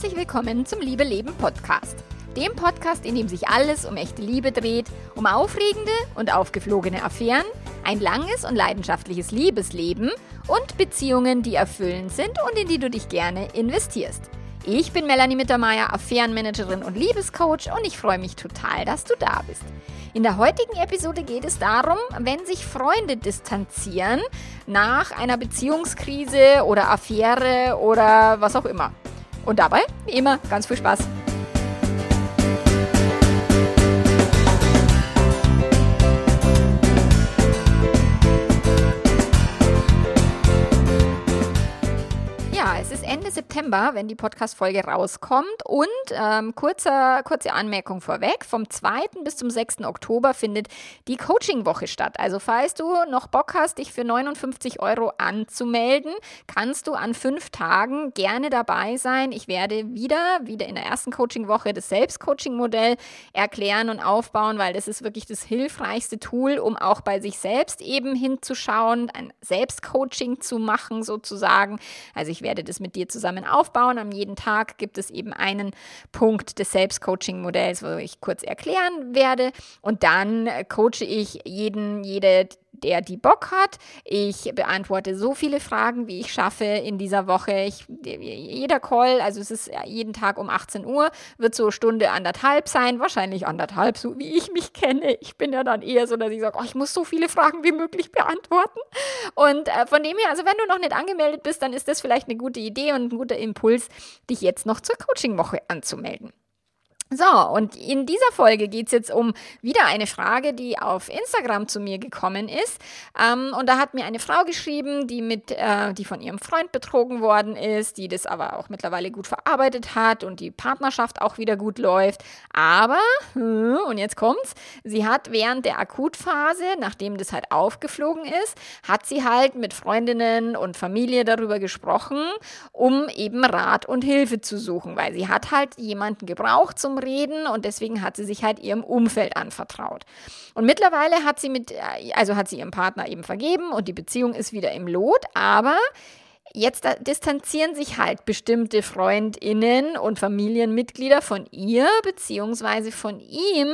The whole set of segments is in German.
Herzlich willkommen zum Liebe Leben Podcast. Dem Podcast, in dem sich alles um echte Liebe dreht, um aufregende und aufgeflogene Affären, ein langes und leidenschaftliches Liebesleben und Beziehungen, die erfüllend sind und in die du dich gerne investierst. Ich bin Melanie Mittermeier, Affärenmanagerin und Liebescoach und ich freue mich total, dass du da bist. In der heutigen Episode geht es darum, wenn sich Freunde distanzieren nach einer Beziehungskrise oder Affäre oder was auch immer. Und dabei, wie immer, ganz viel Spaß. September, wenn die Podcast-Folge rauskommt. Und ähm, kurzer, kurze Anmerkung vorweg: Vom 2. bis zum 6. Oktober findet die Coaching-Woche statt. Also, falls du noch Bock hast, dich für 59 Euro anzumelden, kannst du an fünf Tagen gerne dabei sein. Ich werde wieder, wieder in der ersten Coaching-Woche das Selbstcoaching-Modell erklären und aufbauen, weil das ist wirklich das hilfreichste Tool, um auch bei sich selbst eben hinzuschauen, ein Selbstcoaching zu machen, sozusagen. Also, ich werde das mit dir dir zusammen aufbauen. Am jeden Tag gibt es eben einen Punkt des Selbstcoaching-Modells, wo ich kurz erklären werde. Und dann coache ich jeden, jede der die Bock hat. Ich beantworte so viele Fragen, wie ich schaffe in dieser Woche. Ich, jeder Call, also es ist jeden Tag um 18 Uhr, wird so Stunde anderthalb sein, wahrscheinlich anderthalb, so wie ich mich kenne. Ich bin ja dann eher so, dass ich sage, oh, ich muss so viele Fragen wie möglich beantworten. Und äh, von dem her, also wenn du noch nicht angemeldet bist, dann ist das vielleicht eine gute Idee und ein guter Impuls, dich jetzt noch zur Coaching-Woche anzumelden. So, und in dieser Folge geht es jetzt um wieder eine Frage, die auf Instagram zu mir gekommen ist. Ähm, und da hat mir eine Frau geschrieben, die mit, äh, die von ihrem Freund betrogen worden ist, die das aber auch mittlerweile gut verarbeitet hat und die Partnerschaft auch wieder gut läuft. Aber, hm, und jetzt kommt's, sie hat während der Akutphase, nachdem das halt aufgeflogen ist, hat sie halt mit Freundinnen und Familie darüber gesprochen, um eben Rat und Hilfe zu suchen, weil sie hat halt jemanden gebraucht zum Reden und deswegen hat sie sich halt ihrem Umfeld anvertraut. Und mittlerweile hat sie mit, also hat sie ihrem Partner eben vergeben und die Beziehung ist wieder im Lot, aber Jetzt distanzieren sich halt bestimmte Freundinnen und Familienmitglieder von ihr beziehungsweise von ihm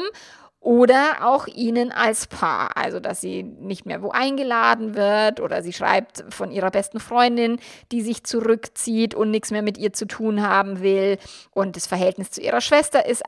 oder auch ihnen als Paar, also dass sie nicht mehr wo eingeladen wird oder sie schreibt von ihrer besten Freundin, die sich zurückzieht und nichts mehr mit ihr zu tun haben will und das Verhältnis zu ihrer Schwester ist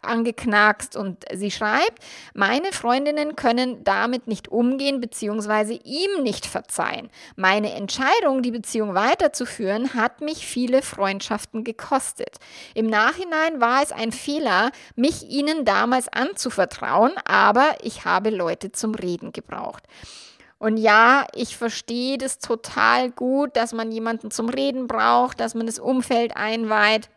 angeknackst und sie schreibt, meine Freundinnen können damit nicht umgehen bzw. ihm nicht verzeihen. Meine Entscheidung, die Beziehung weiterzuführen, hat mich viele Freundschaften gekostet. Im Nachhinein war es ein Fehler, mich ihnen damals anzuvertrauen Vertrauen, aber ich habe Leute zum Reden gebraucht. Und ja, ich verstehe das total gut, dass man jemanden zum Reden braucht, dass man das Umfeld einweiht.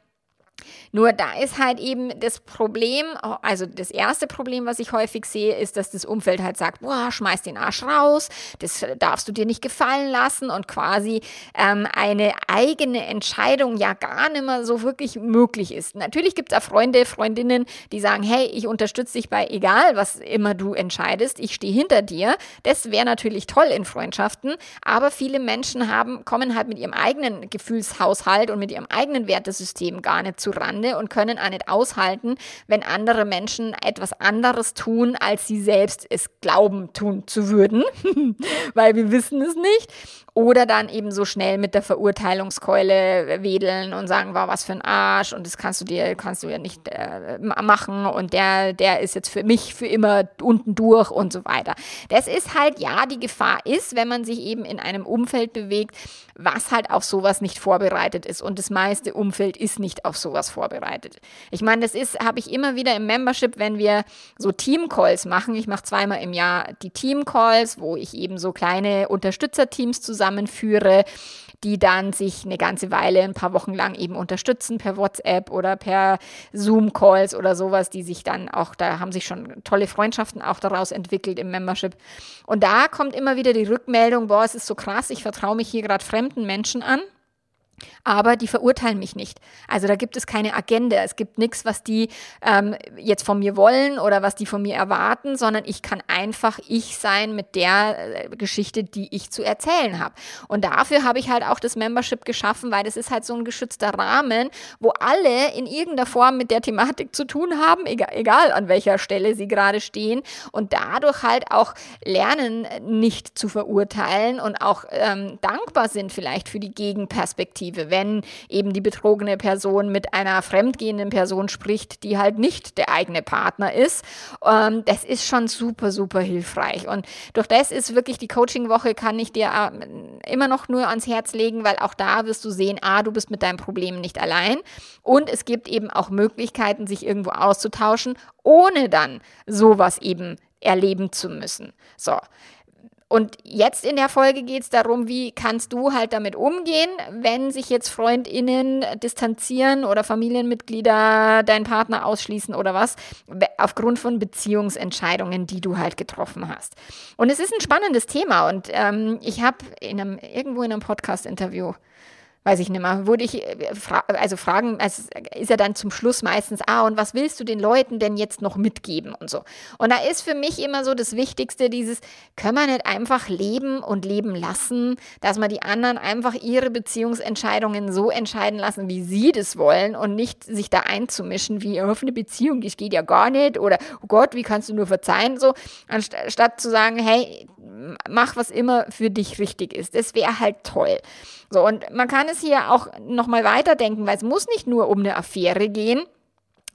Nur da ist halt eben das Problem, also das erste Problem, was ich häufig sehe, ist, dass das Umfeld halt sagt, boah, schmeiß den Arsch raus, das darfst du dir nicht gefallen lassen und quasi ähm, eine eigene Entscheidung ja gar nicht mehr so wirklich möglich ist. Natürlich gibt es auch Freunde, Freundinnen, die sagen, hey, ich unterstütze dich bei egal, was immer du entscheidest, ich stehe hinter dir. Das wäre natürlich toll in Freundschaften, aber viele Menschen haben, kommen halt mit ihrem eigenen Gefühlshaushalt und mit ihrem eigenen Wertesystem gar nicht zu Rande und können auch nicht aushalten, wenn andere Menschen etwas anderes tun, als sie selbst es glauben tun zu würden, weil wir wissen es nicht. Oder dann eben so schnell mit der Verurteilungskeule wedeln und sagen, war was für ein Arsch und das kannst du dir, kannst du ja nicht äh, machen und der, der ist jetzt für mich für immer unten durch und so weiter. Das ist halt, ja, die Gefahr ist, wenn man sich eben in einem Umfeld bewegt, was halt auf sowas nicht vorbereitet ist und das meiste Umfeld ist nicht auf sowas vorbereitet. Ich meine, das ist, habe ich immer wieder im Membership, wenn wir so Team-Calls machen. Ich mache zweimal im Jahr die Team-Calls, wo ich eben so kleine Unterstützerteams zusammen zusammenführe, die dann sich eine ganze Weile, ein paar Wochen lang eben unterstützen per WhatsApp oder per Zoom-Calls oder sowas, die sich dann auch, da haben sich schon tolle Freundschaften auch daraus entwickelt im Membership. Und da kommt immer wieder die Rückmeldung, boah, es ist so krass, ich vertraue mich hier gerade fremden Menschen an aber die verurteilen mich nicht. Also da gibt es keine Agenda, es gibt nichts, was die ähm, jetzt von mir wollen oder was die von mir erwarten, sondern ich kann einfach ich sein mit der äh, Geschichte, die ich zu erzählen habe. Und dafür habe ich halt auch das Membership geschaffen, weil das ist halt so ein geschützter Rahmen, wo alle in irgendeiner Form mit der Thematik zu tun haben, egal, egal an welcher Stelle sie gerade stehen und dadurch halt auch lernen, nicht zu verurteilen und auch ähm, dankbar sind vielleicht für die Gegenperspektive Perspektive, wenn eben die betrogene Person mit einer fremdgehenden Person spricht, die halt nicht der eigene Partner ist. Ähm, das ist schon super, super hilfreich. Und durch das ist wirklich die Coaching-Woche, kann ich dir äh, immer noch nur ans Herz legen, weil auch da wirst du sehen, ah, du bist mit deinem Problem nicht allein. Und es gibt eben auch Möglichkeiten, sich irgendwo auszutauschen, ohne dann sowas eben erleben zu müssen. So, und jetzt in der Folge geht es darum, wie kannst du halt damit umgehen, wenn sich jetzt Freundinnen distanzieren oder Familienmitglieder deinen Partner ausschließen oder was, aufgrund von Beziehungsentscheidungen, die du halt getroffen hast. Und es ist ein spannendes Thema und ähm, ich habe in einem, irgendwo in einem Podcast-Interview weiß ich nicht mehr, wurde ich, äh, also fragen, also ist ja dann zum Schluss meistens, ah, und was willst du den Leuten denn jetzt noch mitgeben und so. Und da ist für mich immer so das Wichtigste dieses, können wir nicht einfach leben und leben lassen, dass man die anderen einfach ihre Beziehungsentscheidungen so entscheiden lassen, wie sie das wollen und nicht sich da einzumischen, wie auf eine Beziehung, das geht ja gar nicht oder, oh Gott, wie kannst du nur verzeihen, so, anstatt zu sagen, hey, mach was immer für dich richtig ist. Das wäre halt toll. So, und man kann es hier auch nochmal weiterdenken, weil es muss nicht nur um eine Affäre gehen,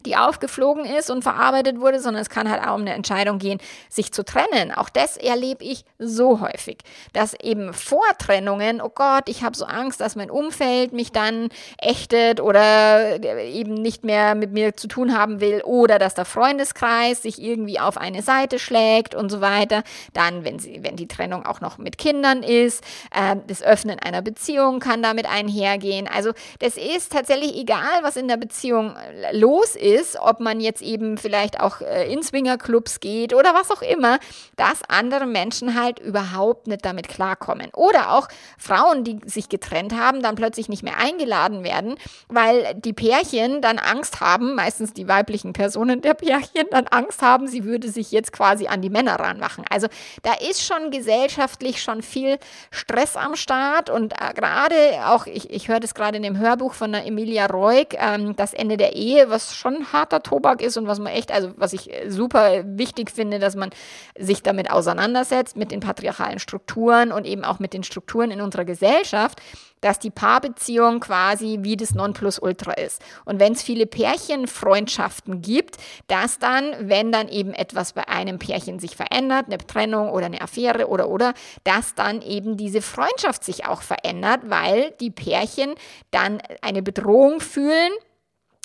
die aufgeflogen ist und verarbeitet wurde, sondern es kann halt auch um eine Entscheidung gehen, sich zu trennen. Auch das erlebe ich so häufig, dass eben Vortrennungen, oh Gott, ich habe so Angst, dass mein Umfeld mich dann ächtet oder eben nicht mehr mit mir zu tun haben will oder dass der Freundeskreis sich irgendwie auf eine Seite schlägt und so weiter. Dann, wenn, sie, wenn die Trennung auch noch mit Kindern ist, äh, das Öffnen einer Beziehung kann damit einhergehen. Also das ist tatsächlich egal, was in der Beziehung los ist ist, ob man jetzt eben vielleicht auch äh, in Swingerclubs geht oder was auch immer, dass andere Menschen halt überhaupt nicht damit klarkommen. Oder auch Frauen, die sich getrennt haben, dann plötzlich nicht mehr eingeladen werden, weil die Pärchen dann Angst haben, meistens die weiblichen Personen der Pärchen dann Angst haben, sie würde sich jetzt quasi an die Männer ranmachen. Also da ist schon gesellschaftlich schon viel Stress am Start und äh, gerade auch, ich, ich höre das gerade in dem Hörbuch von der Emilia Reuk, ähm, das Ende der Ehe, was schon harter Tobak ist und was man echt, also was ich super wichtig finde, dass man sich damit auseinandersetzt, mit den patriarchalen Strukturen und eben auch mit den Strukturen in unserer Gesellschaft, dass die Paarbeziehung quasi wie das Nonplusultra ist. Und wenn es viele Pärchenfreundschaften gibt, dass dann, wenn dann eben etwas bei einem Pärchen sich verändert, eine Trennung oder eine Affäre oder oder, dass dann eben diese Freundschaft sich auch verändert, weil die Pärchen dann eine Bedrohung fühlen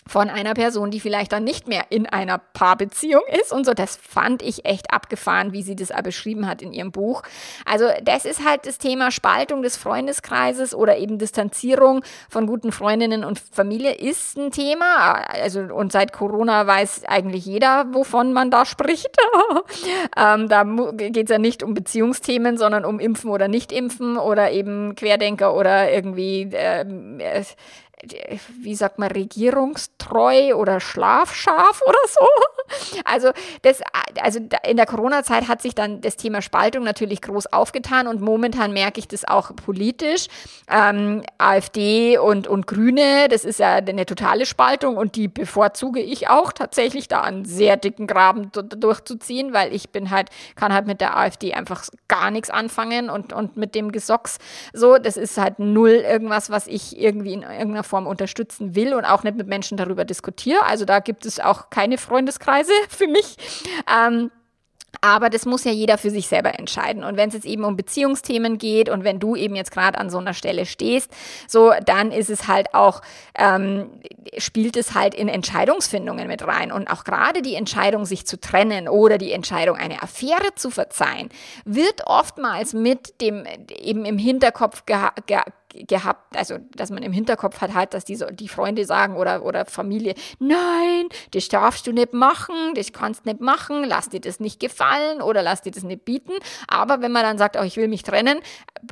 von einer Person, die vielleicht dann nicht mehr in einer Paarbeziehung ist und so. Das fand ich echt abgefahren, wie sie das beschrieben hat in ihrem Buch. Also das ist halt das Thema Spaltung des Freundeskreises oder eben Distanzierung von guten Freundinnen und Familie ist ein Thema. Also und seit Corona weiß eigentlich jeder, wovon man da spricht. ähm, da geht es ja nicht um Beziehungsthemen, sondern um Impfen oder Nicht-Impfen oder eben Querdenker oder irgendwie äh, wie sagt man, regierungstreu oder schlafscharf oder so. Also, das, also in der Corona-Zeit hat sich dann das Thema Spaltung natürlich groß aufgetan und momentan merke ich das auch politisch. Ähm, AfD und, und Grüne, das ist ja eine totale Spaltung und die bevorzuge ich auch tatsächlich da einen sehr dicken Graben durchzuziehen, weil ich bin halt, kann halt mit der AfD einfach gar nichts anfangen und, und mit dem Gesocks so, das ist halt null irgendwas, was ich irgendwie in irgendeiner Form unterstützen will und auch nicht mit Menschen darüber diskutiere. Also da gibt es auch keine Freundeskreise für mich. Ähm, aber das muss ja jeder für sich selber entscheiden. Und wenn es jetzt eben um Beziehungsthemen geht und wenn du eben jetzt gerade an so einer Stelle stehst, so dann ist es halt auch, ähm, spielt es halt in Entscheidungsfindungen mit rein. Und auch gerade die Entscheidung, sich zu trennen oder die Entscheidung, eine Affäre zu verzeihen, wird oftmals mit dem eben im Hinterkopf geha gehabt, also dass man im Hinterkopf hat halt, dass die, die Freunde sagen oder, oder Familie, nein, das darfst du nicht machen, das kannst nicht machen, lass dir das nicht gefallen oder lass dir das nicht bieten. Aber wenn man dann sagt, oh, ich will mich trennen,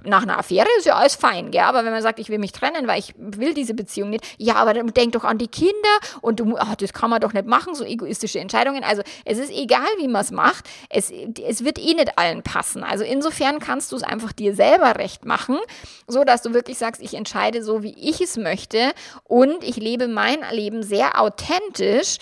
nach einer Affäre ist ja alles fein, gell? aber wenn man sagt, ich will mich trennen, weil ich will diese Beziehung nicht, ja, aber dann denk doch an die Kinder und du, ach, das kann man doch nicht machen, so egoistische Entscheidungen. Also es ist egal, wie man es macht, es, es wird eh nicht allen passen. Also insofern kannst du es einfach dir selber recht machen, so dass du wirklich sagst, ich entscheide so, wie ich es möchte und ich lebe mein Leben sehr authentisch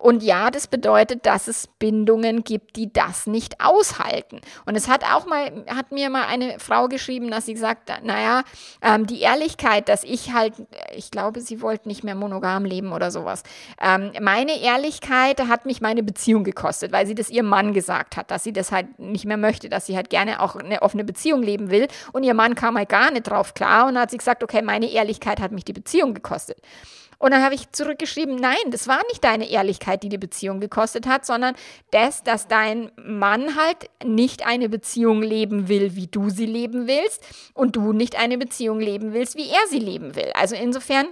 und ja, das bedeutet, dass es Bindungen gibt, die das nicht aushalten. Und es hat auch mal, hat mir mal eine Frau geschrieben, dass sie gesagt hat, naja, ähm, die Ehrlichkeit, dass ich halt, ich glaube, sie wollte nicht mehr monogam leben oder sowas. Ähm, meine Ehrlichkeit hat mich meine Beziehung gekostet, weil sie das ihrem Mann gesagt hat, dass sie das halt nicht mehr möchte, dass sie halt gerne auch eine offene Beziehung leben will. Und ihr Mann kam halt gar nicht drauf klar und hat sie gesagt, okay, meine Ehrlichkeit hat mich die Beziehung gekostet. Und dann habe ich zurückgeschrieben, nein, das war nicht deine Ehrlichkeit, die die Beziehung gekostet hat, sondern das, dass dein Mann halt nicht eine Beziehung leben will, wie du sie leben willst und du nicht eine Beziehung leben willst, wie er sie leben will. Also insofern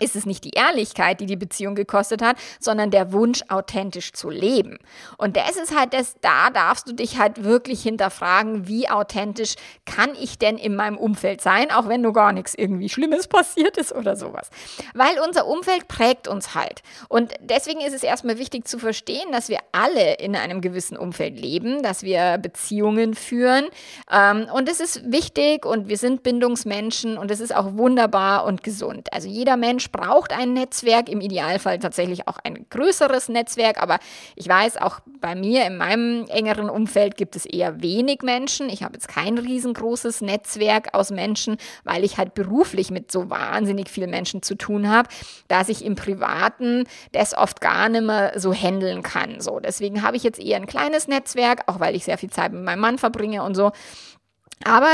ist es nicht die Ehrlichkeit, die die Beziehung gekostet hat, sondern der Wunsch, authentisch zu leben. Und das ist halt das, da darfst du dich halt wirklich hinterfragen, wie authentisch kann ich denn in meinem Umfeld sein, auch wenn nur gar nichts irgendwie Schlimmes passiert ist oder sowas. Weil unser Umfeld prägt uns halt. Und deswegen ist es erstmal wichtig zu verstehen, dass wir alle in einem gewissen Umfeld leben, dass wir Beziehungen führen. Ähm, und es ist wichtig und wir sind Bindungsmenschen und es ist auch wunderbar und gesund. Also jeder Mensch Mensch braucht ein Netzwerk, im Idealfall tatsächlich auch ein größeres Netzwerk, aber ich weiß, auch bei mir in meinem engeren Umfeld gibt es eher wenig Menschen. Ich habe jetzt kein riesengroßes Netzwerk aus Menschen, weil ich halt beruflich mit so wahnsinnig vielen Menschen zu tun habe, dass ich im Privaten das oft gar nicht mehr so handeln kann. So, deswegen habe ich jetzt eher ein kleines Netzwerk, auch weil ich sehr viel Zeit mit meinem Mann verbringe und so. Aber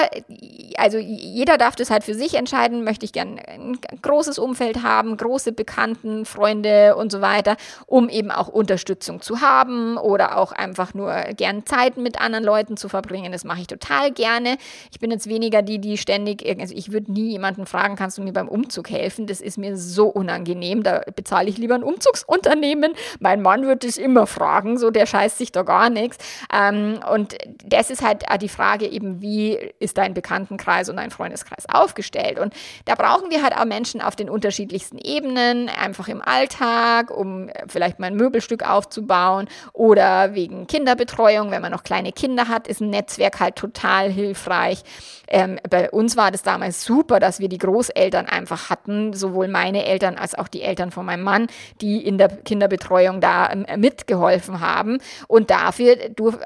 also jeder darf das halt für sich entscheiden, möchte ich gern ein großes Umfeld haben, große Bekannten, Freunde und so weiter, um eben auch Unterstützung zu haben oder auch einfach nur gern Zeit mit anderen Leuten zu verbringen. Das mache ich total gerne. Ich bin jetzt weniger die, die ständig, also ich würde nie jemanden fragen, kannst du mir beim Umzug helfen? Das ist mir so unangenehm. Da bezahle ich lieber ein Umzugsunternehmen. Mein Mann wird es immer fragen, so der scheißt sich da gar nichts. Ähm, und das ist halt die Frage eben, wie ist dein Bekanntenkreis und dein Freundeskreis aufgestellt. Und da brauchen wir halt auch Menschen auf den unterschiedlichsten Ebenen, einfach im Alltag, um vielleicht mal ein Möbelstück aufzubauen oder wegen Kinderbetreuung, wenn man noch kleine Kinder hat, ist ein Netzwerk halt total hilfreich. Ähm, bei uns war das damals super, dass wir die Großeltern einfach hatten, sowohl meine Eltern als auch die Eltern von meinem Mann, die in der Kinderbetreuung da ähm, mitgeholfen haben. Und dafür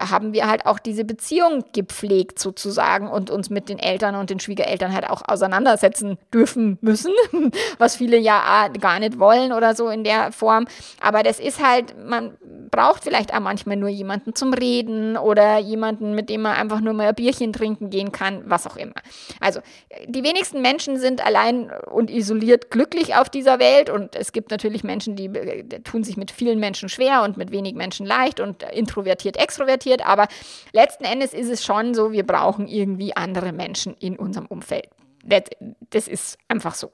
haben wir halt auch diese Beziehung gepflegt sozusagen und uns mit den Eltern und den Schwiegereltern halt auch auseinandersetzen dürfen müssen, was viele ja gar nicht wollen oder so in der Form. Aber das ist halt, man braucht vielleicht auch manchmal nur jemanden zum Reden oder jemanden, mit dem man einfach nur mal ein Bierchen trinken gehen kann, was auch immer. Also die wenigsten Menschen sind allein und isoliert glücklich auf dieser Welt und es gibt natürlich Menschen, die äh, tun sich mit vielen Menschen schwer und mit wenig Menschen leicht und introvertiert, extrovertiert, aber letzten Endes ist es schon so, wir brauchen irgendwie andere Menschen in unserem Umfeld. Das, das ist einfach so.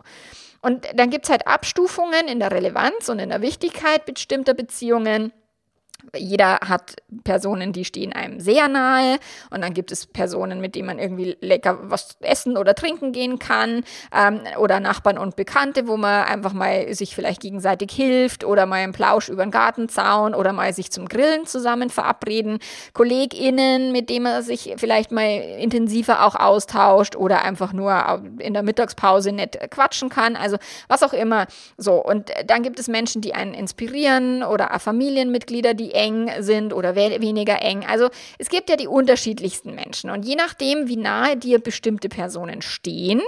Und dann gibt es halt Abstufungen in der Relevanz und in der Wichtigkeit bestimmter Beziehungen. Jeder hat Personen, die stehen einem sehr nahe. Und dann gibt es Personen, mit denen man irgendwie lecker was essen oder trinken gehen kann. Ähm, oder Nachbarn und Bekannte, wo man einfach mal sich vielleicht gegenseitig hilft oder mal einen Plausch über den Gartenzaun oder mal sich zum Grillen zusammen verabreden, KollegInnen, mit denen man sich vielleicht mal intensiver auch austauscht oder einfach nur in der Mittagspause nett quatschen kann, also was auch immer. So und dann gibt es Menschen, die einen inspirieren oder Familienmitglieder, die eng sind oder weniger eng. Also es gibt ja die unterschiedlichsten Menschen und je nachdem, wie nahe dir bestimmte Personen stehen,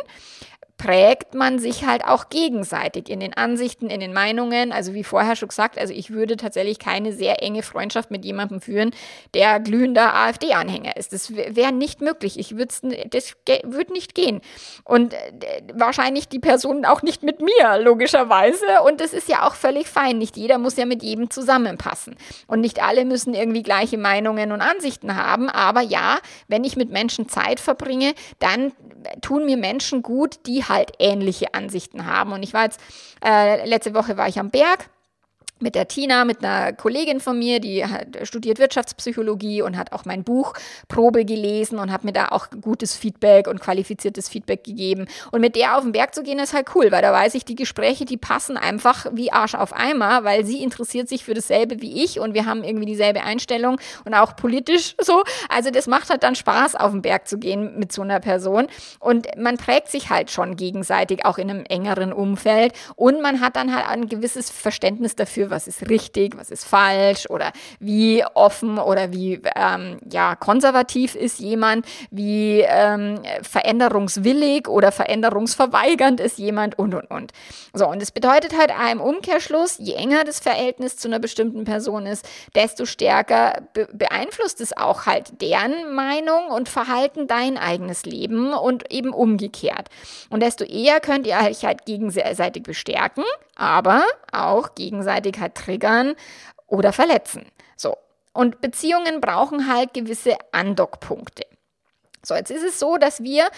prägt man sich halt auch gegenseitig in den Ansichten, in den Meinungen. Also wie vorher schon gesagt, also ich würde tatsächlich keine sehr enge Freundschaft mit jemandem führen, der glühender AfD-Anhänger ist. Das wäre nicht möglich. Ich würde das würde nicht gehen. Und äh, wahrscheinlich die Person auch nicht mit mir, logischerweise. Und das ist ja auch völlig fein. Nicht jeder muss ja mit jedem zusammenpassen. Und nicht alle müssen irgendwie gleiche Meinungen und Ansichten haben. Aber ja, wenn ich mit Menschen Zeit verbringe, dann tun mir Menschen gut, die halt ähnliche Ansichten haben. Und ich war jetzt, äh, letzte Woche war ich am Berg mit der Tina, mit einer Kollegin von mir, die studiert Wirtschaftspsychologie und hat auch mein Buch Probe gelesen und hat mir da auch gutes Feedback und qualifiziertes Feedback gegeben. Und mit der auf den Berg zu gehen, ist halt cool, weil da weiß ich, die Gespräche, die passen einfach wie Arsch auf Eimer, weil sie interessiert sich für dasselbe wie ich und wir haben irgendwie dieselbe Einstellung und auch politisch so. Also das macht halt dann Spaß, auf den Berg zu gehen mit so einer Person. Und man prägt sich halt schon gegenseitig, auch in einem engeren Umfeld. Und man hat dann halt ein gewisses Verständnis dafür, was ist richtig, was ist falsch oder wie offen oder wie ähm, ja, konservativ ist jemand, wie ähm, veränderungswillig oder veränderungsverweigernd ist jemand und und und. So, und das bedeutet halt im Umkehrschluss, je enger das Verhältnis zu einer bestimmten Person ist, desto stärker be beeinflusst es auch halt deren Meinung und Verhalten dein eigenes Leben und eben umgekehrt. Und desto eher könnt ihr euch halt gegenseitig bestärken, aber auch gegenseitig halt triggern oder verletzen. So. Und Beziehungen brauchen halt gewisse Andockpunkte. So, jetzt ist es so, dass wir,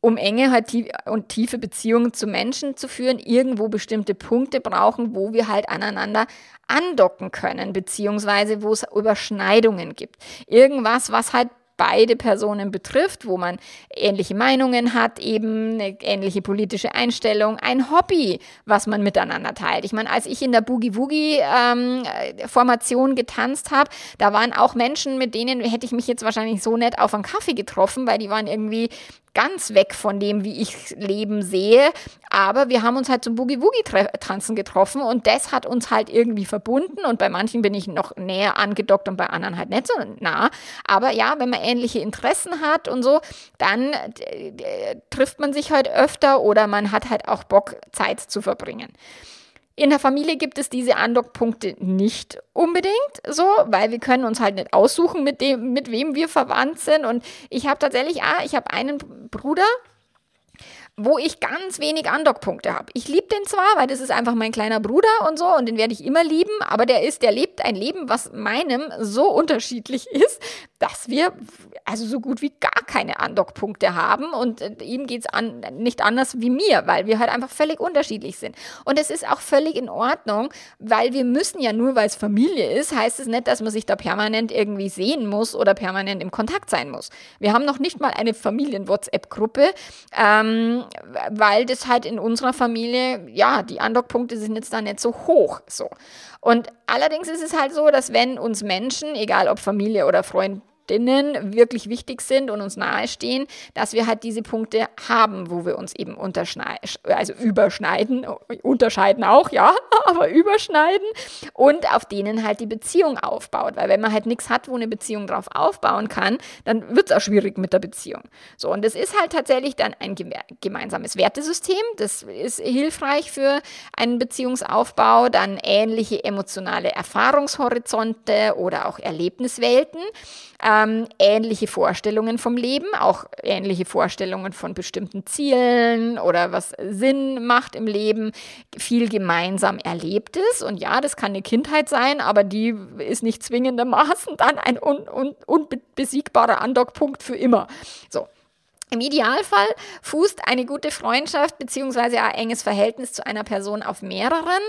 um enge halt und tiefe Beziehungen zu Menschen zu führen, irgendwo bestimmte Punkte brauchen, wo wir halt aneinander andocken können, beziehungsweise wo es Überschneidungen gibt. Irgendwas, was halt beide Personen betrifft, wo man ähnliche Meinungen hat, eben eine ähnliche politische Einstellung, ein Hobby, was man miteinander teilt. Ich meine, als ich in der Boogie Woogie ähm, Formation getanzt habe, da waren auch Menschen, mit denen hätte ich mich jetzt wahrscheinlich so nett auf einen Kaffee getroffen, weil die waren irgendwie ganz weg von dem, wie ich Leben sehe. Aber wir haben uns halt zum Boogie-Woogie-Tanzen getroffen und das hat uns halt irgendwie verbunden. Und bei manchen bin ich noch näher angedockt und bei anderen halt nicht so nah. Aber ja, wenn man ähnliche Interessen hat und so, dann äh, trifft man sich halt öfter oder man hat halt auch Bock, Zeit zu verbringen. In der Familie gibt es diese Andockpunkte nicht unbedingt so, weil wir können uns halt nicht aussuchen, mit dem, mit wem wir verwandt sind. Und ich habe tatsächlich, ah, ich habe einen Bruder, wo ich ganz wenig Andockpunkte habe. Ich liebe den zwar, weil das ist einfach mein kleiner Bruder und so und den werde ich immer lieben, aber der ist, der lebt ein Leben, was meinem so unterschiedlich ist, dass wir also so gut wie gar keine Andockpunkte haben und äh, ihm geht es an, nicht anders wie mir, weil wir halt einfach völlig unterschiedlich sind. Und es ist auch völlig in Ordnung, weil wir müssen ja nur, weil es Familie ist, heißt es nicht, dass man sich da permanent irgendwie sehen muss oder permanent im Kontakt sein muss. Wir haben noch nicht mal eine Familien-WhatsApp-Gruppe, ähm, weil das halt in unserer Familie, ja, die Andockpunkte sind jetzt da nicht so hoch. So. Und allerdings ist es halt so, dass wenn uns Menschen, egal ob Familie oder Freund, Freundinnen wirklich wichtig sind und uns nahestehen, dass wir halt diese Punkte haben, wo wir uns eben unterschneiden, also überschneiden, unterscheiden auch, ja, aber überschneiden und auf denen halt die Beziehung aufbaut. Weil wenn man halt nichts hat, wo eine Beziehung drauf aufbauen kann, dann wird es auch schwierig mit der Beziehung. So, und das ist halt tatsächlich dann ein gemeinsames Wertesystem. Das ist hilfreich für einen Beziehungsaufbau. Dann ähnliche emotionale Erfahrungshorizonte oder auch Erlebniswelten ähm, ähnliche Vorstellungen vom Leben, auch ähnliche Vorstellungen von bestimmten Zielen oder was Sinn macht im Leben, viel gemeinsam Erlebtes. Und ja, das kann eine Kindheit sein, aber die ist nicht zwingendermaßen dann ein un un unbesiegbarer Andockpunkt für immer. So. Im Idealfall fußt eine gute Freundschaft bzw. ein enges Verhältnis zu einer Person auf mehreren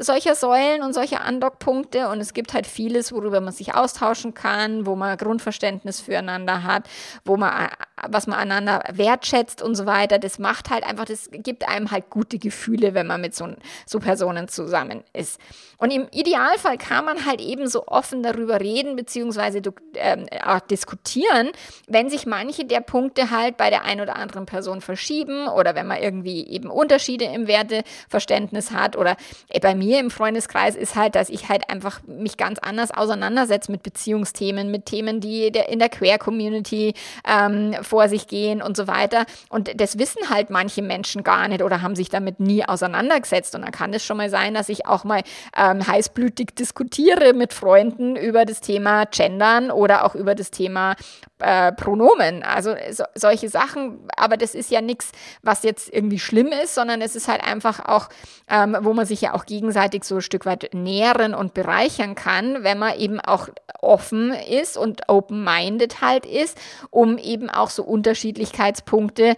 solcher Säulen und solcher Andockpunkte und es gibt halt vieles, worüber man sich austauschen kann, wo man Grundverständnis füreinander hat, wo man was man einander wertschätzt und so weiter. Das macht halt einfach, das gibt einem halt gute Gefühle, wenn man mit so, so Personen zusammen ist. Und im Idealfall kann man halt eben so offen darüber reden bzw. Ähm, auch diskutieren, wenn sich manche der Punkte halt bei der einen oder anderen Person verschieben oder wenn man irgendwie eben Unterschiede im Werteverständnis hat oder bei mir im Freundeskreis ist halt, dass ich halt einfach mich ganz anders auseinandersetze mit Beziehungsthemen, mit Themen, die in der Queer-Community ähm, vor sich gehen und so weiter. Und das wissen halt manche Menschen gar nicht oder haben sich damit nie auseinandergesetzt. Und dann kann es schon mal sein, dass ich auch mal ähm, heißblütig diskutiere mit Freunden über das Thema Gendern oder auch über das Thema äh, Pronomen, also so, solche Sachen. Aber das ist ja nichts, was jetzt irgendwie schlimm ist, sondern es ist halt einfach auch, ähm, wo man sich ja auch gegenseitig so ein Stück weit nähren und bereichern kann, wenn man eben auch offen ist und open-minded halt ist, um eben auch so Unterschiedlichkeitspunkte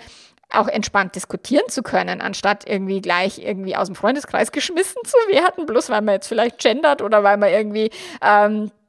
auch entspannt diskutieren zu können, anstatt irgendwie gleich irgendwie aus dem Freundeskreis geschmissen zu werden, bloß weil man jetzt vielleicht gendert oder weil man irgendwie ähm, äh,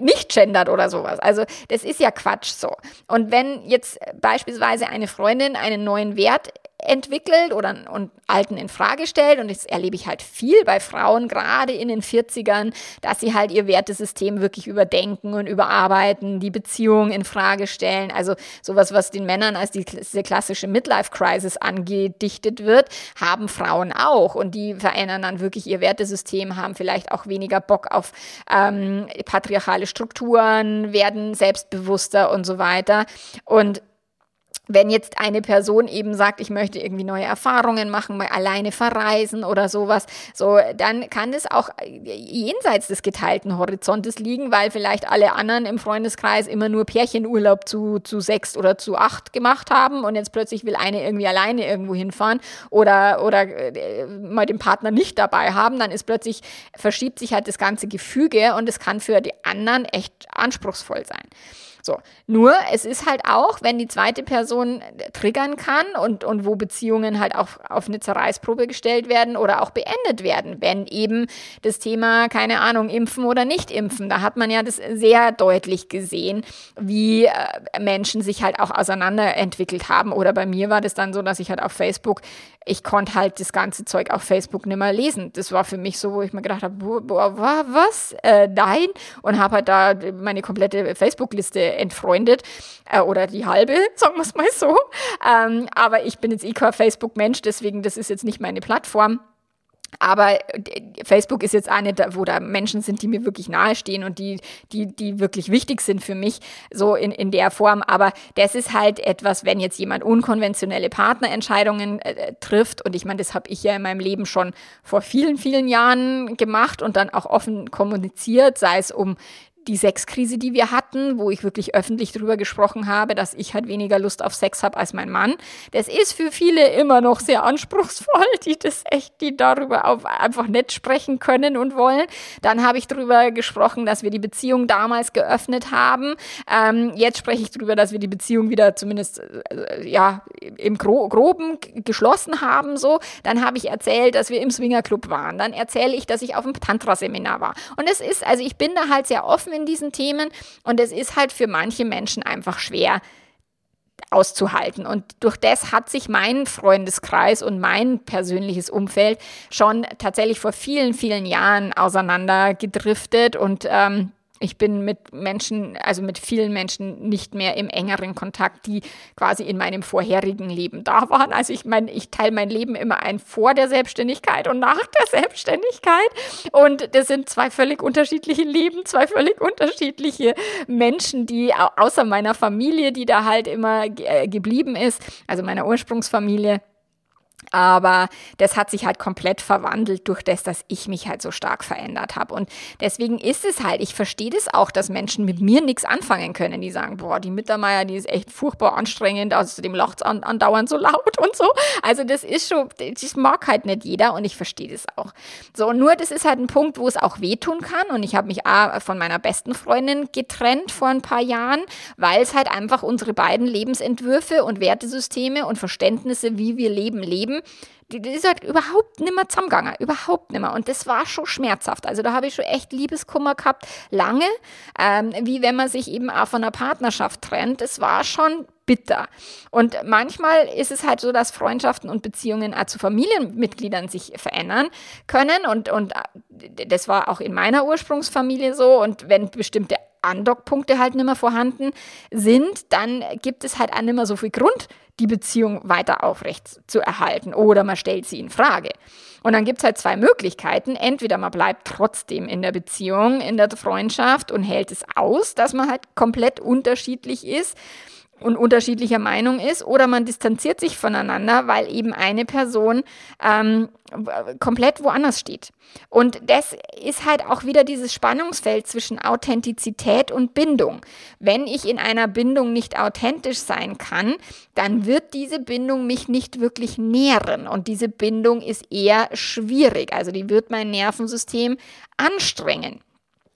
nicht gendert oder sowas. Also das ist ja Quatsch so. Und wenn jetzt beispielsweise eine Freundin einen neuen Wert entwickelt oder und alten in Frage stellt. Und das erlebe ich halt viel bei Frauen gerade in den 40ern, dass sie halt ihr Wertesystem wirklich überdenken und überarbeiten, die Beziehung in Frage stellen, also sowas was den Männern als die, diese klassische Midlife Crisis angedichtet wird, haben Frauen auch. Und die verändern dann wirklich ihr Wertesystem, haben vielleicht auch weniger Bock auf ähm, patriarchale Strukturen, werden selbstbewusster und so weiter. Und wenn jetzt eine Person eben sagt, ich möchte irgendwie neue Erfahrungen machen, mal alleine verreisen oder sowas, so, dann kann das auch jenseits des geteilten Horizontes liegen, weil vielleicht alle anderen im Freundeskreis immer nur Pärchenurlaub zu, zu sechs oder zu acht gemacht haben und jetzt plötzlich will eine irgendwie alleine irgendwo hinfahren oder, oder äh, mal den Partner nicht dabei haben, dann ist plötzlich, verschiebt sich halt das ganze Gefüge und es kann für die anderen echt anspruchsvoll sein. So. Nur, es ist halt auch, wenn die zweite Person triggern kann und, und wo Beziehungen halt auch auf eine Zerreißprobe gestellt werden oder auch beendet werden, wenn eben das Thema, keine Ahnung, impfen oder nicht impfen, da hat man ja das sehr deutlich gesehen, wie äh, Menschen sich halt auch auseinanderentwickelt haben. Oder bei mir war das dann so, dass ich halt auf Facebook ich konnte halt das ganze Zeug auf Facebook nicht mehr lesen. Das war für mich so, wo ich mir gedacht habe, boah, was? Äh, nein. Und habe halt da meine komplette Facebook-Liste entfreundet. Äh, oder die halbe, sagen wir es mal so. Ähm, aber ich bin jetzt eh kein Facebook-Mensch, deswegen, das ist jetzt nicht meine Plattform. Aber äh, Facebook ist jetzt eine, wo da Menschen sind, die mir wirklich nahestehen und die, die, die wirklich wichtig sind für mich, so in, in der Form. Aber das ist halt etwas, wenn jetzt jemand unkonventionelle Partnerentscheidungen äh, trifft, und ich meine, das habe ich ja in meinem Leben schon vor vielen, vielen Jahren gemacht und dann auch offen kommuniziert, sei es um die Sexkrise, die wir hatten, wo ich wirklich öffentlich darüber gesprochen habe, dass ich halt weniger Lust auf Sex habe als mein Mann. Das ist für viele immer noch sehr anspruchsvoll, die das echt, die darüber auf einfach nicht sprechen können und wollen. Dann habe ich darüber gesprochen, dass wir die Beziehung damals geöffnet haben. Ähm, jetzt spreche ich darüber, dass wir die Beziehung wieder zumindest äh, ja im Gro Groben geschlossen haben. So, dann habe ich erzählt, dass wir im Swingerclub waren. Dann erzähle ich, dass ich auf einem Tantra-Seminar war. Und es ist, also ich bin da halt sehr offen in diesen Themen und es ist halt für manche Menschen einfach schwer auszuhalten. Und durch das hat sich mein Freundeskreis und mein persönliches Umfeld schon tatsächlich vor vielen, vielen Jahren auseinandergedriftet und ähm, ich bin mit Menschen, also mit vielen Menschen nicht mehr im engeren Kontakt, die quasi in meinem vorherigen Leben da waren. Also ich meine, ich teile mein Leben immer ein vor der Selbstständigkeit und nach der Selbstständigkeit. Und das sind zwei völlig unterschiedliche Leben, zwei völlig unterschiedliche Menschen, die außer meiner Familie, die da halt immer äh, geblieben ist, also meiner Ursprungsfamilie, aber das hat sich halt komplett verwandelt durch das, dass ich mich halt so stark verändert habe. Und deswegen ist es halt, ich verstehe das auch, dass Menschen mit mir nichts anfangen können. Die sagen, boah, die Mittermeier, die ist echt furchtbar anstrengend, außerdem lacht es an, andauernd so laut und so. Also das ist schon, das mag halt nicht jeder und ich verstehe das auch. So, nur das ist halt ein Punkt, wo es auch wehtun kann. Und ich habe mich auch von meiner besten Freundin getrennt vor ein paar Jahren, weil es halt einfach unsere beiden Lebensentwürfe und Wertesysteme und Verständnisse, wie wir leben, leben, Leben, die, die ist halt überhaupt nimmer zusammengegangen, überhaupt nimmer. Und das war schon schmerzhaft. Also da habe ich schon echt Liebeskummer gehabt, lange, ähm, wie wenn man sich eben auch von einer Partnerschaft trennt. Das war schon bitter. Und manchmal ist es halt so, dass Freundschaften und Beziehungen auch zu Familienmitgliedern sich verändern können. Und, und äh, das war auch in meiner Ursprungsfamilie so. Und wenn bestimmte Andockpunkte halt nicht mehr vorhanden sind, dann gibt es halt auch nicht mehr so viel Grund, die Beziehung weiter aufrecht zu erhalten oder man stellt sie in Frage. Und dann gibt es halt zwei Möglichkeiten. Entweder man bleibt trotzdem in der Beziehung, in der Freundschaft und hält es aus, dass man halt komplett unterschiedlich ist und unterschiedlicher Meinung ist oder man distanziert sich voneinander, weil eben eine Person ähm, komplett woanders steht. Und das ist halt auch wieder dieses Spannungsfeld zwischen Authentizität und Bindung. Wenn ich in einer Bindung nicht authentisch sein kann, dann wird diese Bindung mich nicht wirklich nähren und diese Bindung ist eher schwierig. Also die wird mein Nervensystem anstrengen.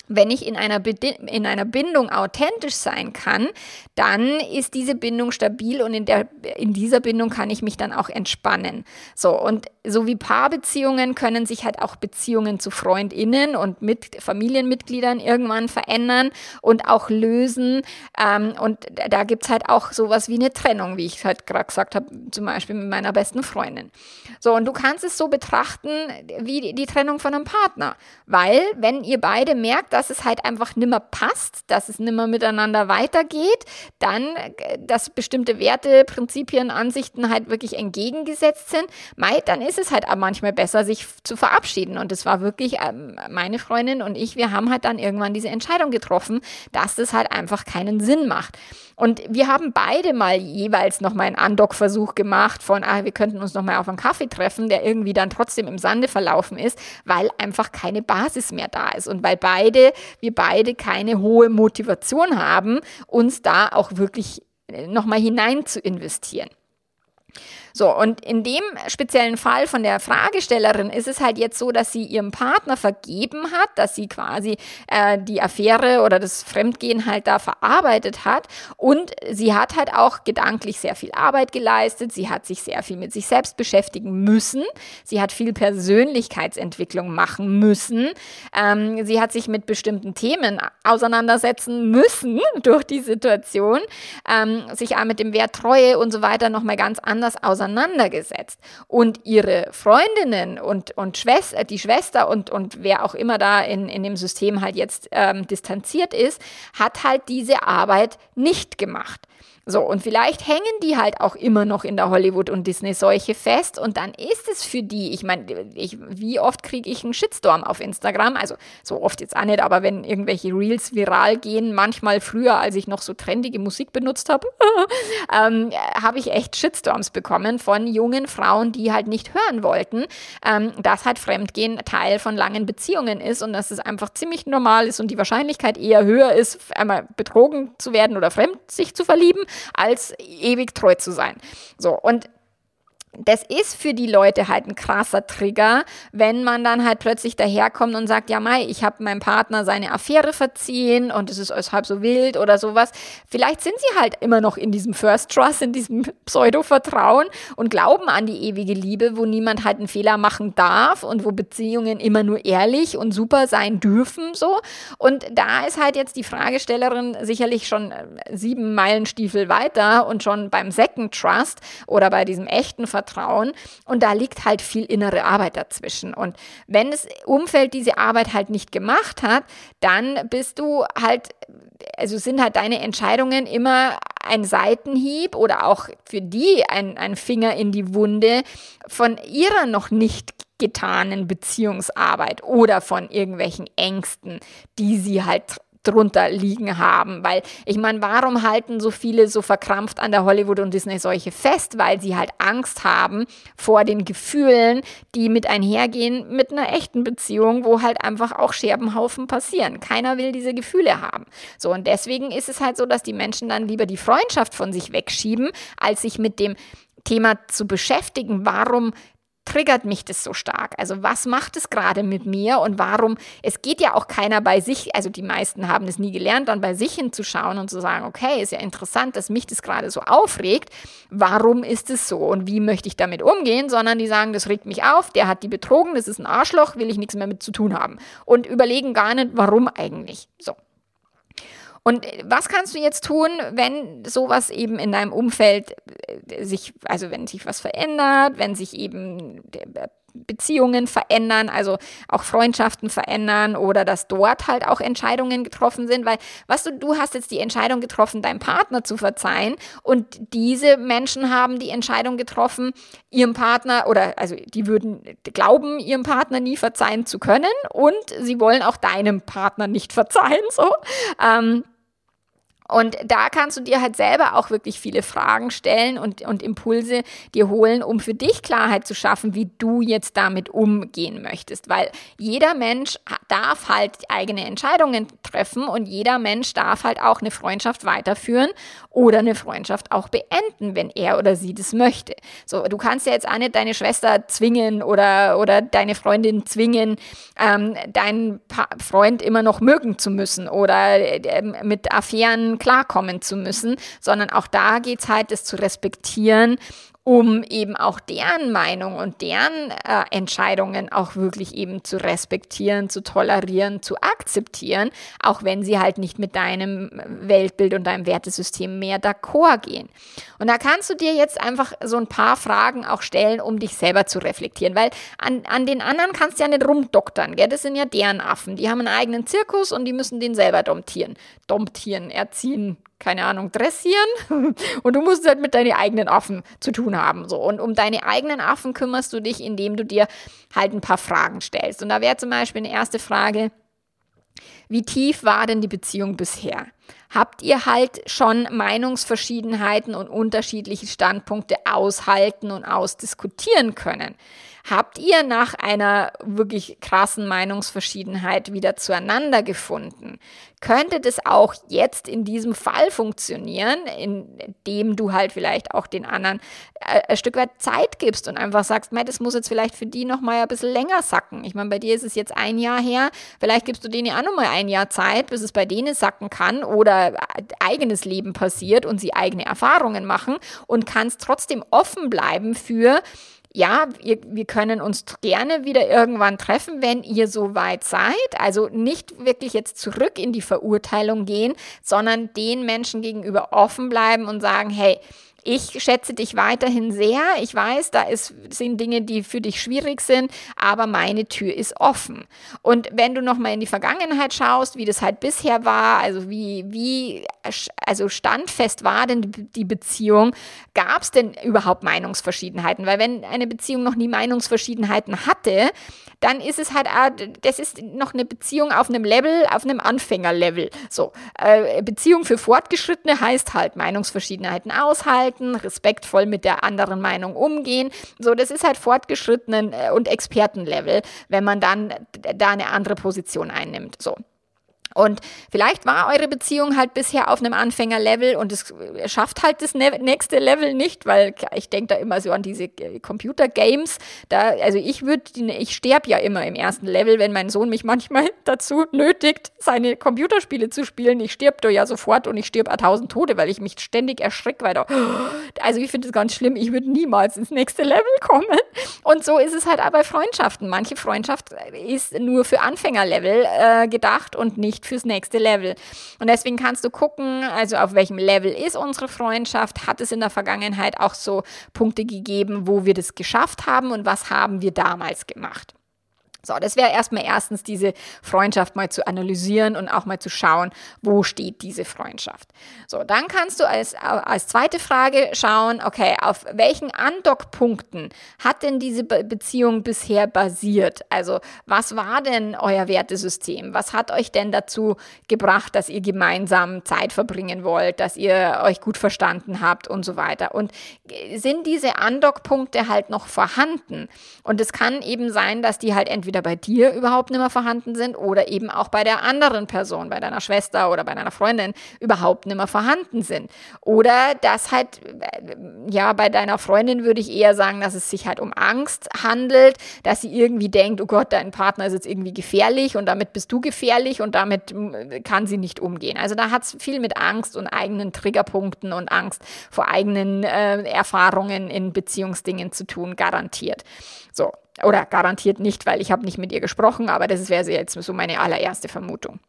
Wenn ich in einer, in einer Bindung authentisch sein kann, dann ist diese Bindung stabil und in, der, in dieser Bindung kann ich mich dann auch entspannen. So, und so wie Paarbeziehungen können sich halt auch Beziehungen zu FreundInnen und mit Familienmitgliedern irgendwann verändern und auch lösen. Ähm, und da gibt es halt auch sowas wie eine Trennung, wie ich halt gerade gesagt habe, zum Beispiel mit meiner besten Freundin. So, und du kannst es so betrachten wie die Trennung von einem Partner. Weil, wenn ihr beide merkt, dass es halt einfach nimmer passt, dass es nimmer miteinander weitergeht, dann, äh, dass bestimmte Werte, Prinzipien, Ansichten halt wirklich entgegengesetzt sind, mei, dann ist es halt manchmal besser, sich zu verabschieden. Und es war wirklich ähm, meine Freundin und ich, wir haben halt dann irgendwann diese Entscheidung getroffen, dass das halt einfach keinen Sinn macht. Und wir haben beide mal jeweils nochmal einen Andock-Versuch gemacht von, ah, wir könnten uns nochmal auf einen Kaffee treffen, der irgendwie dann trotzdem im Sande verlaufen ist, weil einfach keine Basis mehr da ist und weil beide, wir beide keine hohe Motivation haben, uns da auch wirklich nochmal hinein zu investieren. So, und in dem speziellen Fall von der Fragestellerin ist es halt jetzt so, dass sie ihrem Partner vergeben hat, dass sie quasi äh, die Affäre oder das Fremdgehen halt da verarbeitet hat. Und sie hat halt auch gedanklich sehr viel Arbeit geleistet. Sie hat sich sehr viel mit sich selbst beschäftigen müssen. Sie hat viel Persönlichkeitsentwicklung machen müssen. Ähm, sie hat sich mit bestimmten Themen auseinandersetzen müssen durch die Situation, ähm, sich auch mit dem Wert Treue und so weiter nochmal ganz anders auseinandersetzen auseinandergesetzt. Und ihre Freundinnen und, und Schwester, die Schwester und, und wer auch immer da in, in dem System halt jetzt ähm, distanziert ist, hat halt diese Arbeit nicht gemacht. So, und vielleicht hängen die halt auch immer noch in der Hollywood- und Disney-Seuche fest und dann ist es für die, ich meine, wie oft kriege ich einen Shitstorm auf Instagram? Also so oft jetzt auch nicht, aber wenn irgendwelche Reels viral gehen, manchmal früher, als ich noch so trendige Musik benutzt habe, ähm, habe ich echt Shitstorms bekommen von jungen Frauen, die halt nicht hören wollten, ähm, dass halt Fremdgehen Teil von langen Beziehungen ist und dass es einfach ziemlich normal ist und die Wahrscheinlichkeit eher höher ist, einmal betrogen zu werden oder fremd sich zu verlieben, als ewig treu zu sein. So, und das ist für die Leute halt ein krasser Trigger, wenn man dann halt plötzlich daherkommt und sagt, ja Mai, ich habe meinem Partner seine Affäre verziehen und es ist alles halb so wild oder sowas. Vielleicht sind sie halt immer noch in diesem First Trust, in diesem Pseudo-Vertrauen und glauben an die ewige Liebe, wo niemand halt einen Fehler machen darf und wo Beziehungen immer nur ehrlich und super sein dürfen, so. Und da ist halt jetzt die Fragestellerin sicherlich schon äh, sieben Meilenstiefel weiter und schon beim Second Trust oder bei diesem echten Vertrauen Vertrauen. Und da liegt halt viel innere Arbeit dazwischen. Und wenn das Umfeld diese Arbeit halt nicht gemacht hat, dann bist du halt, also sind halt deine Entscheidungen immer ein Seitenhieb oder auch für die ein, ein Finger in die Wunde von ihrer noch nicht getanen Beziehungsarbeit oder von irgendwelchen Ängsten, die sie halt drunter liegen haben. Weil ich meine, warum halten so viele so verkrampft an der Hollywood- und Disney-Seuche fest? Weil sie halt Angst haben vor den Gefühlen, die mit einhergehen mit einer echten Beziehung, wo halt einfach auch Scherbenhaufen passieren. Keiner will diese Gefühle haben. So, und deswegen ist es halt so, dass die Menschen dann lieber die Freundschaft von sich wegschieben, als sich mit dem Thema zu beschäftigen, warum triggert mich das so stark? Also was macht es gerade mit mir und warum? Es geht ja auch keiner bei sich, also die meisten haben es nie gelernt, dann bei sich hinzuschauen und zu sagen, okay, ist ja interessant, dass mich das gerade so aufregt. Warum ist es so und wie möchte ich damit umgehen? Sondern die sagen, das regt mich auf, der hat die betrogen, das ist ein Arschloch, will ich nichts mehr mit zu tun haben und überlegen gar nicht, warum eigentlich. So. Und was kannst du jetzt tun, wenn sowas eben in deinem Umfeld äh, sich, also wenn sich was verändert, wenn sich eben Beziehungen verändern, also auch Freundschaften verändern oder dass dort halt auch Entscheidungen getroffen sind, weil was du, du hast jetzt die Entscheidung getroffen, deinem Partner zu verzeihen und diese Menschen haben die Entscheidung getroffen, ihrem Partner oder also die würden glauben, ihrem Partner nie verzeihen zu können und sie wollen auch deinem Partner nicht verzeihen, so. Ähm, Und da kannst du dir halt selber auch wirklich viele Fragen stellen und, und Impulse dir holen, um für dich Klarheit zu schaffen, wie du jetzt damit umgehen möchtest. Weil jeder Mensch darf halt eigene Entscheidungen treffen und jeder Mensch darf halt auch eine Freundschaft weiterführen oder eine Freundschaft auch beenden, wenn er oder sie das möchte. So, du kannst ja jetzt auch nicht deine Schwester zwingen oder, oder deine Freundin zwingen, ähm, deinen pa Freund immer noch mögen zu müssen oder äh, mit Affären klarkommen zu müssen, sondern auch da geht es halt, das zu respektieren um eben auch deren Meinung und deren äh, Entscheidungen auch wirklich eben zu respektieren, zu tolerieren, zu akzeptieren, auch wenn sie halt nicht mit deinem Weltbild und deinem Wertesystem mehr d'accord gehen. Und da kannst du dir jetzt einfach so ein paar Fragen auch stellen, um dich selber zu reflektieren, weil an, an den anderen kannst du ja nicht rumdoktern, gell? das sind ja deren Affen, die haben einen eigenen Zirkus und die müssen den selber domptieren, domptieren, erziehen, keine Ahnung, dressieren und du musst halt mit deinen eigenen Affen zu tun haben. So. Und um deine eigenen Affen kümmerst du dich, indem du dir halt ein paar Fragen stellst. Und da wäre zum Beispiel eine erste Frage, wie tief war denn die Beziehung bisher? Habt ihr halt schon Meinungsverschiedenheiten und unterschiedliche Standpunkte aushalten und ausdiskutieren können? Habt ihr nach einer wirklich krassen Meinungsverschiedenheit wieder zueinander gefunden? Könnte das auch jetzt in diesem Fall funktionieren, indem du halt vielleicht auch den anderen äh, ein Stück weit Zeit gibst und einfach sagst, das muss jetzt vielleicht für die noch mal ein bisschen länger sacken. Ich meine, bei dir ist es jetzt ein Jahr her, vielleicht gibst du denen ja auch noch mal ein Jahr Zeit, bis es bei denen sacken kann oder eigenes Leben passiert und sie eigene Erfahrungen machen und kannst trotzdem offen bleiben für ja, wir, wir können uns gerne wieder irgendwann treffen, wenn ihr so weit seid. Also nicht wirklich jetzt zurück in die Verurteilung gehen, sondern den Menschen gegenüber offen bleiben und sagen, hey, ich schätze dich weiterhin sehr. Ich weiß, da ist, sind Dinge, die für dich schwierig sind, aber meine Tür ist offen. Und wenn du nochmal in die Vergangenheit schaust, wie das halt bisher war, also wie, wie also standfest war denn die Beziehung, gab es denn überhaupt Meinungsverschiedenheiten? Weil wenn eine Beziehung noch nie Meinungsverschiedenheiten hatte, dann ist es halt, das ist noch eine Beziehung auf einem Level, auf einem Anfängerlevel. So, äh, Beziehung für Fortgeschrittene heißt halt Meinungsverschiedenheiten aushalten, respektvoll mit der anderen Meinung umgehen. So, das ist halt Fortgeschrittenen äh, und Expertenlevel, wenn man dann da eine andere Position einnimmt. So. Und vielleicht war eure Beziehung halt bisher auf einem Anfängerlevel und es schafft halt das ne-, nächste Level nicht, weil ich denke da immer so an diese Computer-Games. Da, also ich würde, ich sterbe ja immer im ersten Level, wenn mein Sohn mich manchmal dazu nötigt, seine Computerspiele zu spielen. Ich stirb da ja sofort und ich stirb a tausend Tode, weil ich mich ständig erschrecke, weil da, also ich finde es ganz schlimm, ich würde niemals ins nächste Level kommen. Und so ist es halt auch bei Freundschaften. Manche Freundschaft ist nur für Anfängerlevel äh, gedacht und nicht fürs nächste Level. Und deswegen kannst du gucken, also auf welchem Level ist unsere Freundschaft? Hat es in der Vergangenheit auch so Punkte gegeben, wo wir das geschafft haben und was haben wir damals gemacht? So, das wäre erstmal erstens diese Freundschaft mal zu analysieren und auch mal zu schauen, wo steht diese Freundschaft. So, dann kannst du als, als zweite Frage schauen, okay, auf welchen Andockpunkten hat denn diese Beziehung bisher basiert? Also, was war denn euer Wertesystem? Was hat euch denn dazu gebracht, dass ihr gemeinsam Zeit verbringen wollt, dass ihr euch gut verstanden habt und so weiter? Und sind diese Andockpunkte halt noch vorhanden? Und es kann eben sein, dass die halt entweder entweder bei dir überhaupt nicht mehr vorhanden sind oder eben auch bei der anderen Person, bei deiner Schwester oder bei deiner Freundin überhaupt nicht mehr vorhanden sind. Oder dass halt, ja, bei deiner Freundin würde ich eher sagen, dass es sich halt um Angst handelt, dass sie irgendwie denkt, oh Gott, dein Partner ist jetzt irgendwie gefährlich und damit bist du gefährlich und damit kann sie nicht umgehen. Also da hat es viel mit Angst und eigenen Triggerpunkten und Angst vor eigenen äh, Erfahrungen in Beziehungsdingen zu tun, garantiert. So, oder garantiert nicht, weil ich habe nicht mit ihr gesprochen, aber das wäre jetzt so meine allererste Vermutung.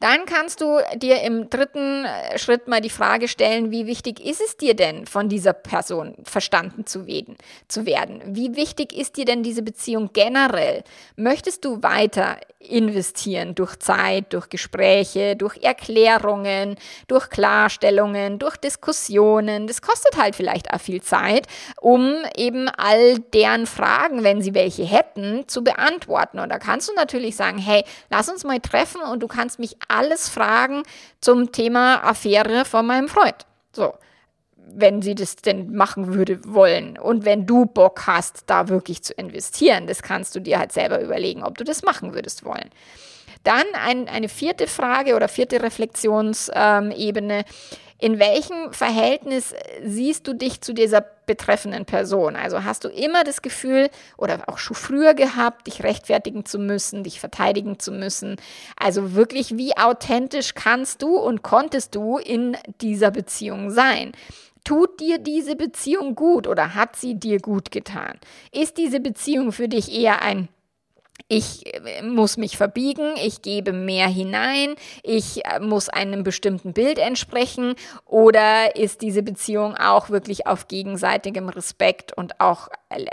Dann kannst du dir im dritten äh, Schritt mal die Frage stellen, wie wichtig ist es dir denn, von dieser Person verstanden zu werden? Zu werden? Wie wichtig ist dir denn diese Beziehung generell? Möchtest du weiter investieren durch Zeit, durch Gespräche, durch Erklärungen, durch Klarstellungen, durch Diskussionen? Das kostet halt vielleicht auch viel Zeit, um eben all deren Fragen, wenn sie welche hätten, zu beantworten. Und da kannst du natürlich sagen, hey, lass uns mal treffen und du kannst mich alles fragen zum Thema Affäre von meinem Freund. So wenn sie das denn machen würde wollen und wenn du Bock hast, da wirklich zu investieren. Das kannst du dir halt selber überlegen, ob du das machen würdest wollen. Dann ein, eine vierte Frage oder vierte Reflexionsebene. Ähm, in welchem Verhältnis siehst du dich zu dieser betreffenden Person? Also hast du immer das Gefühl oder auch schon früher gehabt, dich rechtfertigen zu müssen, dich verteidigen zu müssen? Also wirklich, wie authentisch kannst du und konntest du in dieser Beziehung sein? Tut dir diese Beziehung gut oder hat sie dir gut getan? Ist diese Beziehung für dich eher ein ich äh, muss mich verbiegen, ich gebe mehr hinein, ich äh, muss einem bestimmten Bild entsprechen oder ist diese Beziehung auch wirklich auf gegenseitigem Respekt und auch äh,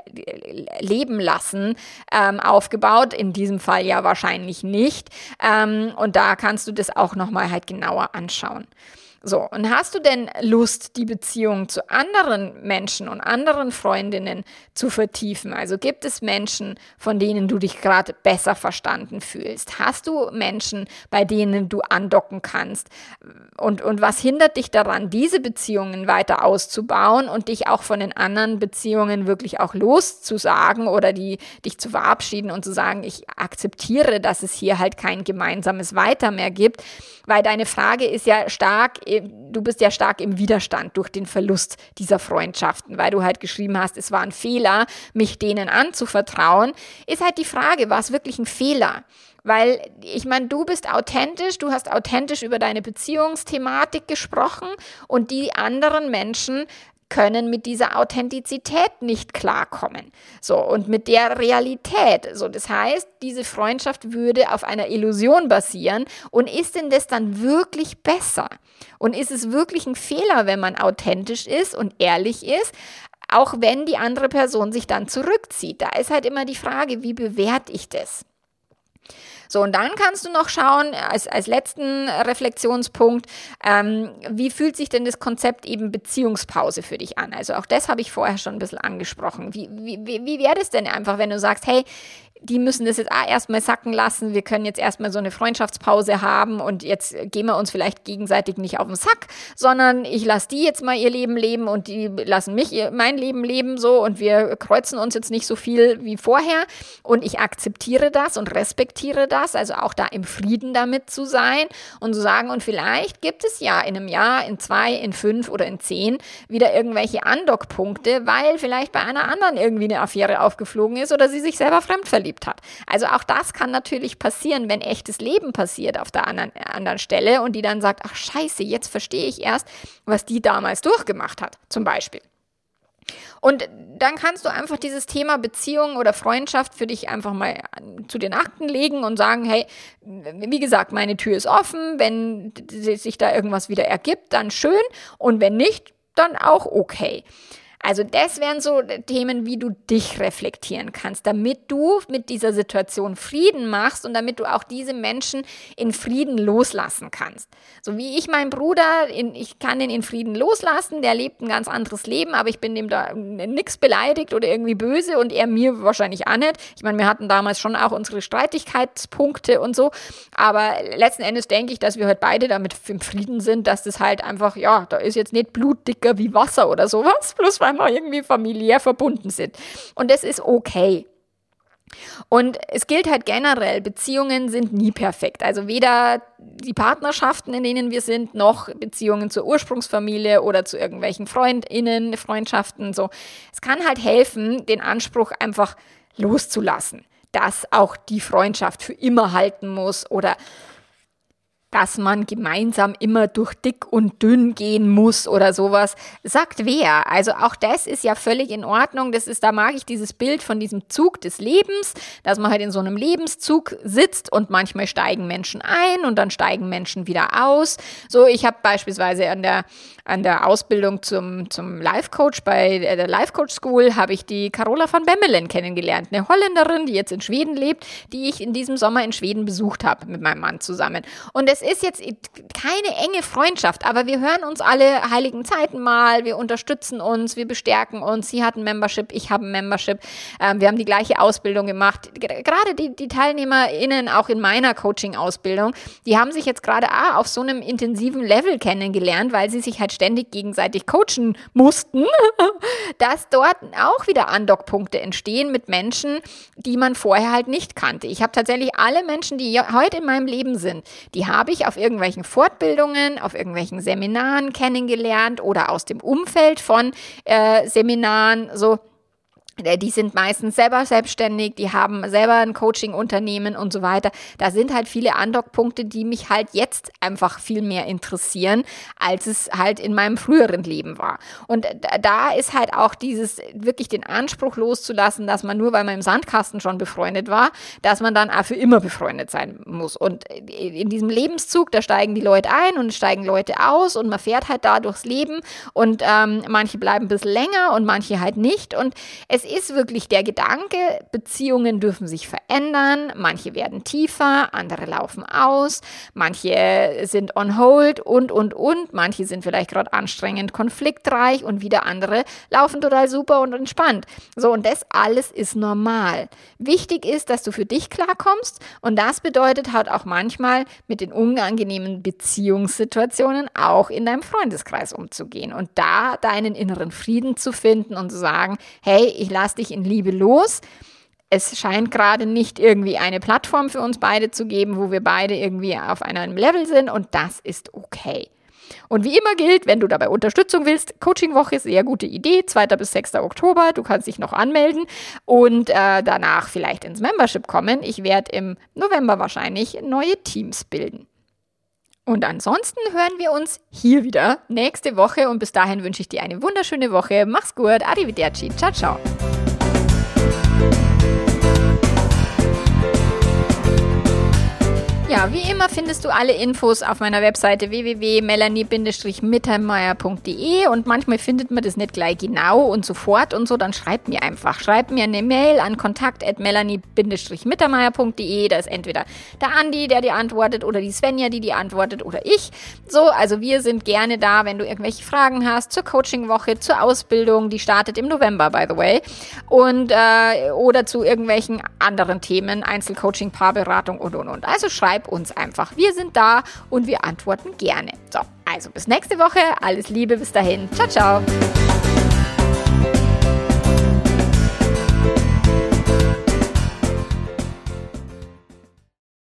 Leben lassen ähm, aufgebaut? In diesem Fall ja wahrscheinlich nicht. Ähm, und da kannst du das auch nochmal halt genauer anschauen. So, und hast du denn Lust, die Beziehung zu anderen Menschen und anderen Freundinnen zu vertiefen? Also gibt es Menschen, von denen du dich gerade besser verstanden fühlst? Hast du Menschen, bei denen du andocken kannst? Und, und was hindert dich daran, diese Beziehungen weiter auszubauen und dich auch von den anderen Beziehungen wirklich auch loszusagen oder die, dich zu verabschieden und zu sagen, ich akzeptiere, dass es hier halt kein gemeinsames Weiter mehr gibt? Weil deine Frage ist ja stark du bist ja stark im Widerstand durch den Verlust dieser Freundschaften, weil du halt geschrieben hast, es war ein Fehler, mich denen anzuvertrauen, ist halt die Frage, war es wirklich ein Fehler? Weil ich meine, du bist authentisch, du hast authentisch über deine Beziehungsthematik gesprochen und die anderen Menschen können mit dieser Authentizität nicht klarkommen. So, und mit der Realität. So, das heißt, diese Freundschaft würde auf einer Illusion basieren. Und ist denn das dann wirklich besser? Und ist es wirklich ein Fehler, wenn man authentisch ist und ehrlich ist? Auch wenn die andere Person sich dann zurückzieht. Da ist halt immer die Frage, wie bewerte ich das? So, und dann kannst du noch schauen, als, als letzten Reflexionspunkt, ähm, wie fühlt sich denn das Konzept eben Beziehungspause für dich an? Also auch das habe ich vorher schon ein bisschen angesprochen. Wie, wie, wie wäre das denn einfach, wenn du sagst, hey, die müssen das jetzt erstmal sacken lassen. Wir können jetzt erstmal so eine Freundschaftspause haben und jetzt gehen wir uns vielleicht gegenseitig nicht auf den Sack, sondern ich lasse die jetzt mal ihr Leben leben und die lassen mich ihr, mein Leben leben so und wir kreuzen uns jetzt nicht so viel wie vorher und ich akzeptiere das und respektiere das, also auch da im Frieden damit zu sein und zu sagen und vielleicht gibt es ja in einem Jahr, in zwei, in fünf oder in zehn wieder irgendwelche Andockpunkte, weil vielleicht bei einer anderen irgendwie eine Affäre aufgeflogen ist oder sie sich selber fremd verliebt verliebt hat. Also auch das kann natürlich passieren, wenn echtes Leben passiert auf der anderen, anderen Stelle und die dann sagt, ach scheiße, jetzt verstehe ich erst, was die damals durchgemacht hat, zum Beispiel. Und dann kannst du einfach dieses Thema Beziehung oder Freundschaft für dich einfach mal zu den Akten legen und sagen, hey, wie gesagt, meine Tür ist offen, wenn sich da irgendwas wieder ergibt, dann schön und wenn nicht, dann auch okay. Also das wären so Themen, wie du dich reflektieren kannst, damit du mit dieser Situation Frieden machst und damit du auch diese Menschen in Frieden loslassen kannst. So wie ich meinen Bruder, in, ich kann ihn in Frieden loslassen, der lebt ein ganz anderes Leben, aber ich bin dem da nichts beleidigt oder irgendwie böse und er mir wahrscheinlich auch nicht. Ich meine, wir hatten damals schon auch unsere Streitigkeitspunkte und so, aber letzten Endes denke ich, dass wir heute beide damit im Frieden sind, dass das halt einfach, ja, da ist jetzt nicht blutdicker wie Wasser oder sowas, plus weil wir irgendwie familiär verbunden sind. Und das ist okay. Und es gilt halt generell, Beziehungen sind nie perfekt. Also weder die Partnerschaften, in denen wir sind, noch Beziehungen zur Ursprungsfamilie oder zu irgendwelchen Freundinnen, Freundschaften. So. Es kann halt helfen, den Anspruch einfach loszulassen, dass auch die Freundschaft für immer halten muss oder dass man gemeinsam immer durch dick und dünn gehen muss oder sowas. Sagt wer? Also auch das ist ja völlig in Ordnung. Das ist, da mag ich dieses Bild von diesem Zug des Lebens, dass man halt in so einem Lebenszug sitzt und manchmal steigen Menschen ein und dann steigen Menschen wieder aus. So, ich habe beispielsweise an der, an der Ausbildung zum, zum Life Coach bei der Life Coach School habe ich die Carola van Bemmelen kennengelernt, eine Holländerin, die jetzt in Schweden lebt, die ich in diesem Sommer in Schweden besucht habe mit meinem Mann zusammen. Und es es ist jetzt keine enge Freundschaft, aber wir hören uns alle heiligen Zeiten mal, wir unterstützen uns, wir bestärken uns. Sie hat ein Membership, ich habe ein Membership. Ähm, wir haben die gleiche Ausbildung gemacht. Gerade die, die TeilnehmerInnen auch in meiner Coaching-Ausbildung, die haben sich jetzt gerade ah, auf so einem intensiven Level kennengelernt, weil sie sich halt ständig gegenseitig coachen mussten, dass dort auch wieder Andockpunkte entstehen mit Menschen, die man vorher halt nicht kannte. Ich habe tatsächlich alle Menschen, die heute in meinem Leben sind, die habe ich auf irgendwelchen Fortbildungen, auf irgendwelchen Seminaren kennengelernt oder aus dem Umfeld von äh, Seminaren so die sind meistens selber selbstständig, die haben selber ein Coaching-Unternehmen und so weiter. Da sind halt viele Andockpunkte, die mich halt jetzt einfach viel mehr interessieren, als es halt in meinem früheren Leben war. Und da ist halt auch dieses wirklich den Anspruch loszulassen, dass man nur, weil man im Sandkasten schon befreundet war, dass man dann auch für immer befreundet sein muss. Und in diesem Lebenszug, da steigen die Leute ein und steigen Leute aus und man fährt halt da durchs Leben und ähm, manche bleiben ein bisschen länger und manche halt nicht. Und es ist wirklich der Gedanke, Beziehungen dürfen sich verändern, manche werden tiefer, andere laufen aus, manche sind on hold und, und, und, manche sind vielleicht gerade anstrengend konfliktreich und wieder andere laufen total super und entspannt. So, und das alles ist normal. Wichtig ist, dass du für dich klarkommst und das bedeutet halt auch manchmal mit den unangenehmen Beziehungssituationen auch in deinem Freundeskreis umzugehen und da deinen inneren Frieden zu finden und zu sagen, hey, ich lass dich in Liebe los. Es scheint gerade nicht irgendwie eine Plattform für uns beide zu geben, wo wir beide irgendwie auf einem Level sind und das ist okay. Und wie immer gilt, wenn du dabei Unterstützung willst, Coachingwoche ist sehr gute Idee, 2. bis 6. Oktober, du kannst dich noch anmelden und äh, danach vielleicht ins Membership kommen. Ich werde im November wahrscheinlich neue Teams bilden. Und ansonsten hören wir uns hier wieder nächste Woche und bis dahin wünsche ich dir eine wunderschöne Woche. Mach's gut, arrivederci, ciao, ciao. Ja, wie immer findest du alle Infos auf meiner Webseite www.melanie-mittermeier.de und manchmal findet man das nicht gleich genau und sofort und so, dann schreib mir einfach. Schreib mir eine Mail an kontakt.melanie-mittermeier.de. Da ist entweder der Andi, der dir antwortet oder die Svenja, die dir antwortet oder ich. So, also wir sind gerne da, wenn du irgendwelche Fragen hast zur Coachingwoche, zur Ausbildung, die startet im November, by the way, und äh, oder zu irgendwelchen anderen Themen, Einzelcoaching, Paarberatung und und und. Also schreib schreib uns einfach. Wir sind da und wir antworten gerne. So, also bis nächste Woche. Alles Liebe, bis dahin. Ciao, ciao.